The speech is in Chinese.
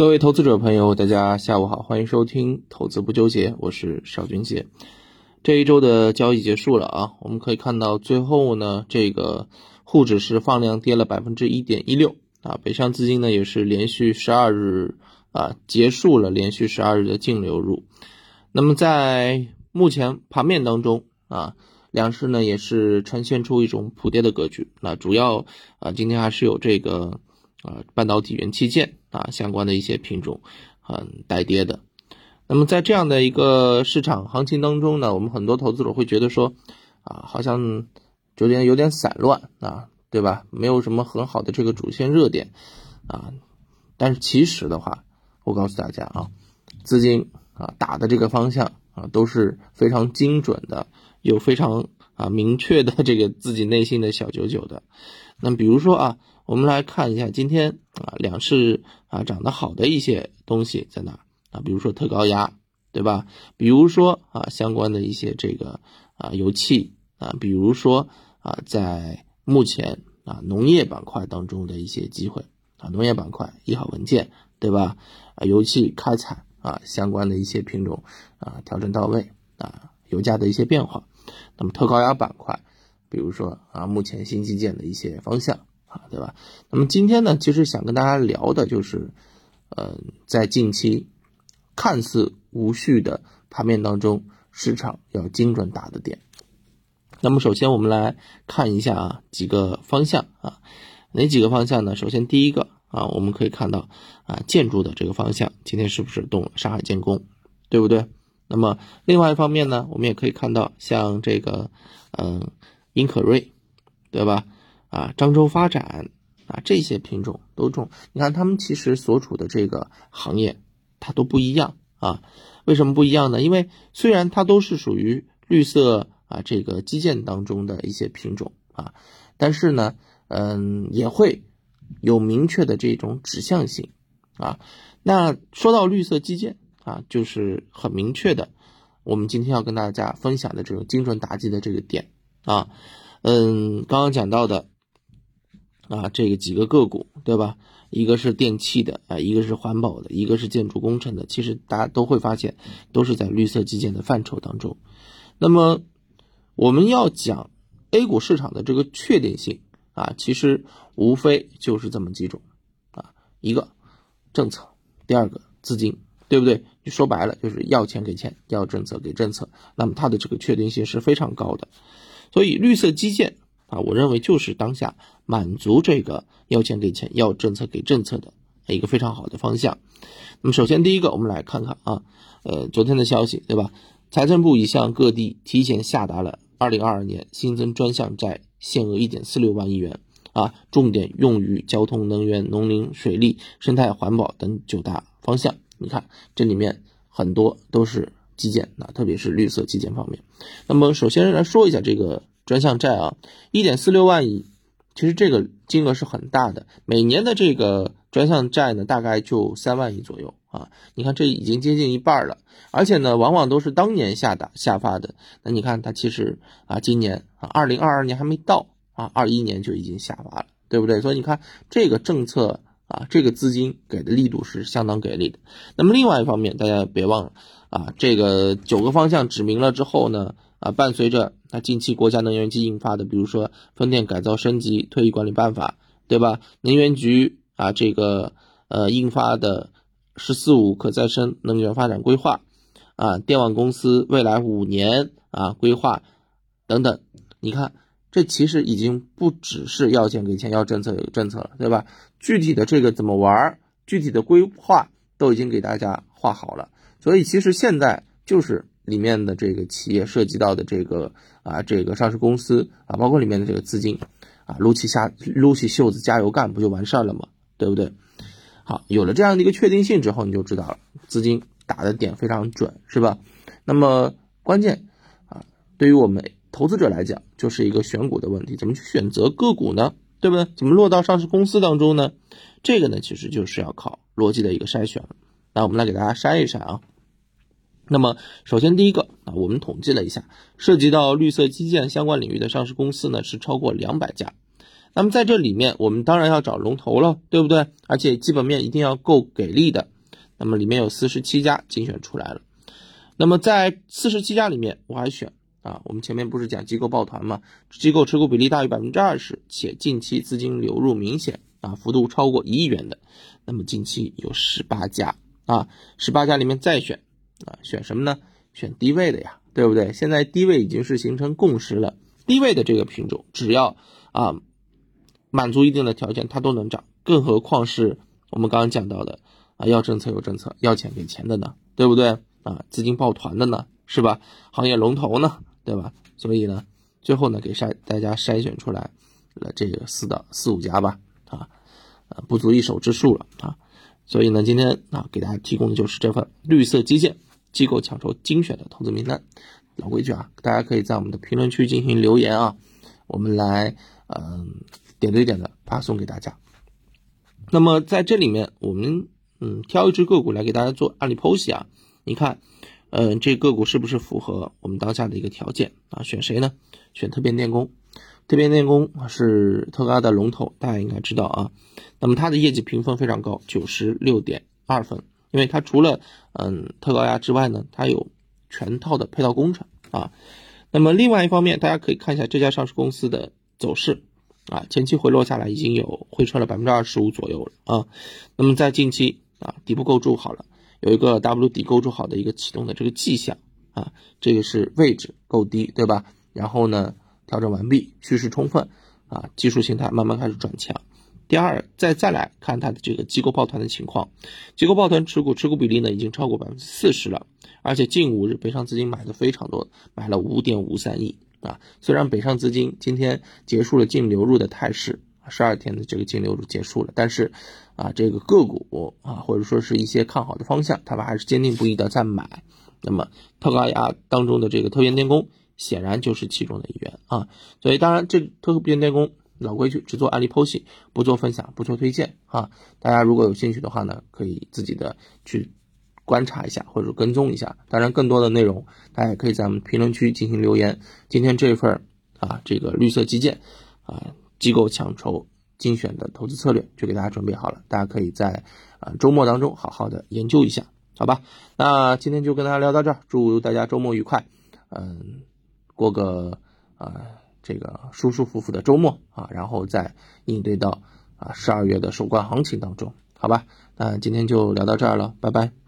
各位投资者朋友，大家下午好，欢迎收听投资不纠结，我是邵军杰。这一周的交易结束了啊，我们可以看到最后呢，这个沪指是放量跌了百分之一点一六啊，北上资金呢也是连续十二日啊结束了连续十二日的净流入。那么在目前盘面当中啊，两市呢也是呈现出一种普跌的格局。那主要啊，今天还是有这个啊半导体元器件。啊，相关的一些品种很带跌的。那么在这样的一个市场行情当中呢，我们很多投资者会觉得说，啊，好像有点有点散乱啊，对吧？没有什么很好的这个主线热点啊。但是其实的话，我告诉大家啊，资金啊打的这个方向啊都是非常精准的，有非常啊明确的这个自己内心的小九九的。那比如说啊。我们来看一下今天啊两市啊涨得好的一些东西在哪啊？比如说特高压，对吧？比如说啊相关的一些这个啊油气啊，比如说啊在目前啊农业板块当中的一些机会啊，农业板块一号文件，对吧？啊油气开采啊相关的一些品种啊调整到位啊油价的一些变化，那么特高压板块，比如说啊目前新基建的一些方向。啊，对吧？那么今天呢，其实想跟大家聊的就是，呃，在近期看似无序的盘面当中，市场要精准打的点。那么首先我们来看一下啊几个方向啊，哪几个方向呢？首先第一个啊，我们可以看到啊建筑的这个方向，今天是不是动了？上海建工，对不对？那么另外一方面呢，我们也可以看到像这个嗯英可瑞，对吧？啊，漳州发展啊，这些品种都种。你看，他们其实所处的这个行业，它都不一样啊。为什么不一样呢？因为虽然它都是属于绿色啊这个基建当中的一些品种啊，但是呢，嗯，也会有明确的这种指向性啊。那说到绿色基建啊，就是很明确的，我们今天要跟大家分享的这种精准打击的这个点啊，嗯，刚刚讲到的。啊，这个几个个股，对吧？一个是电器的，啊，一个是环保的，一个是建筑工程的。其实大家都会发现，都是在绿色基建的范畴当中。那么我们要讲 A 股市场的这个确定性啊，其实无非就是这么几种啊，一个政策，第二个资金，对不对？你说白了就是要钱给钱，要政策给政策。那么它的这个确定性是非常高的。所以绿色基建。啊，我认为就是当下满足这个要钱给钱、要政策给政策的一个非常好的方向。那么，首先第一个，我们来看看啊，呃，昨天的消息，对吧？财政部已向各地提前下达了二零二二年新增专项债限额一点四六万亿元啊，重点用于交通、能源、农林水利、生态环保等九大方向。你看，这里面很多都是基建啊，特别是绿色基建方面。那么，首先来说一下这个。专项债啊，一点四六万亿，其实这个金额是很大的。每年的这个专项债呢，大概就三万亿左右啊。你看，这已经接近一半了，而且呢，往往都是当年下达下发的。那你看，它其实啊，今年啊，二零二二年还没到啊，二一年就已经下发了，对不对？所以你看，这个政策啊，这个资金给的力度是相当给力的。那么另外一方面，大家别忘了啊，这个九个方向指明了之后呢。啊，伴随着那近期国家能源局印发的，比如说风电改造升级退役管理办法，对吧？能源局啊，这个呃印发的“十四五”可再生能源发展规划，啊，电网公司未来五年啊规划等等，你看，这其实已经不只是要钱给钱，要政策有政策了，对吧？具体的这个怎么玩，具体的规划都已经给大家画好了，所以其实现在就是。里面的这个企业涉及到的这个啊，这个上市公司啊，包括里面的这个资金啊，撸起下撸起袖子加油干，不就完事儿了吗？对不对？好，有了这样的一个确定性之后，你就知道了，资金打的点非常准，是吧？那么关键啊，对于我们投资者来讲，就是一个选股的问题，怎么去选择个股呢？对不对？怎么落到上市公司当中呢？这个呢，其实就是要靠逻辑的一个筛选了。那我们来给大家筛一筛啊。那么，首先第一个啊，我们统计了一下，涉及到绿色基建相关领域的上市公司呢，是超过两百家。那么在这里面，我们当然要找龙头了，对不对？而且基本面一定要够给力的那么里面有四十七家精选出来了。那么在四十七家里面，我还选啊，我们前面不是讲机构抱团嘛？机构持股比例大于百分之二十，且近期资金流入明显啊，幅度超过一亿元的，那么近期有十八家啊，十八家里面再选啊，选什么呢？选低位的呀，对不对？现在低位已经是形成共识了，低位的这个品种，只要啊满足一定的条件，它都能涨，更何况是我们刚刚讲到的啊，要政策有政策，要钱给钱的呢，对不对？啊，资金抱团的呢，是吧？行业龙头呢，对吧？所以呢，最后呢，给筛大家筛选出来了这个四到四五家吧，啊，呃，不足一手之数了啊。所以呢，今天啊，给大家提供的就是这份绿色基建机构抢筹精选的投资名单。老规矩啊，大家可以在我们的评论区进行留言啊，我们来嗯点对点的发送给大家。那么在这里面，我们嗯挑一只个股来给大家做案例剖析啊。你看，嗯，这个股是不是符合我们当下的一个条件啊？选谁呢？选特变电工。特变电工是特高压的龙头，大家应该知道啊。那么它的业绩评分非常高，九十六点二分。因为它除了嗯特高压之外呢，它有全套的配套工程啊。那么另外一方面，大家可以看一下这家上市公司的走势啊，前期回落下来已经有回撤了百分之二十五左右了啊。那么在近期啊，底部构筑好了。有一个 W 底构筑好的一个启动的这个迹象啊，这个是位置够低，对吧？然后呢，调整完毕，趋势充分啊，技术形态慢慢开始转强。第二，再再来看它的这个机构抱团的情况，机构抱团持股持股比例呢已经超过百分之四十了，而且近五日北上资金买的非常多，买了五点五三亿啊。虽然北上资金今天结束了净流入的态势。十二天的这个净流入结束了，但是，啊，这个个股啊，或者说是一些看好的方向，他们还是坚定不移的在买。那么特高压当中的这个特变电工，显然就是其中的一员啊。所以当然，这特变电工老规矩，只做案例剖析，不做分享，不做推荐啊。大家如果有兴趣的话呢，可以自己的去观察一下或者跟踪一下。当然，更多的内容大家也可以在我们评论区进行留言。今天这份啊，这个绿色基建啊。机构抢筹精选的投资策略就给大家准备好了，大家可以在啊周末当中好好的研究一下，好吧？那今天就跟大家聊到这儿，祝大家周末愉快，嗯，过个啊这个舒舒服服的周末啊，然后再应对到啊十二月的收官行情当中，好吧？那今天就聊到这儿了，拜拜。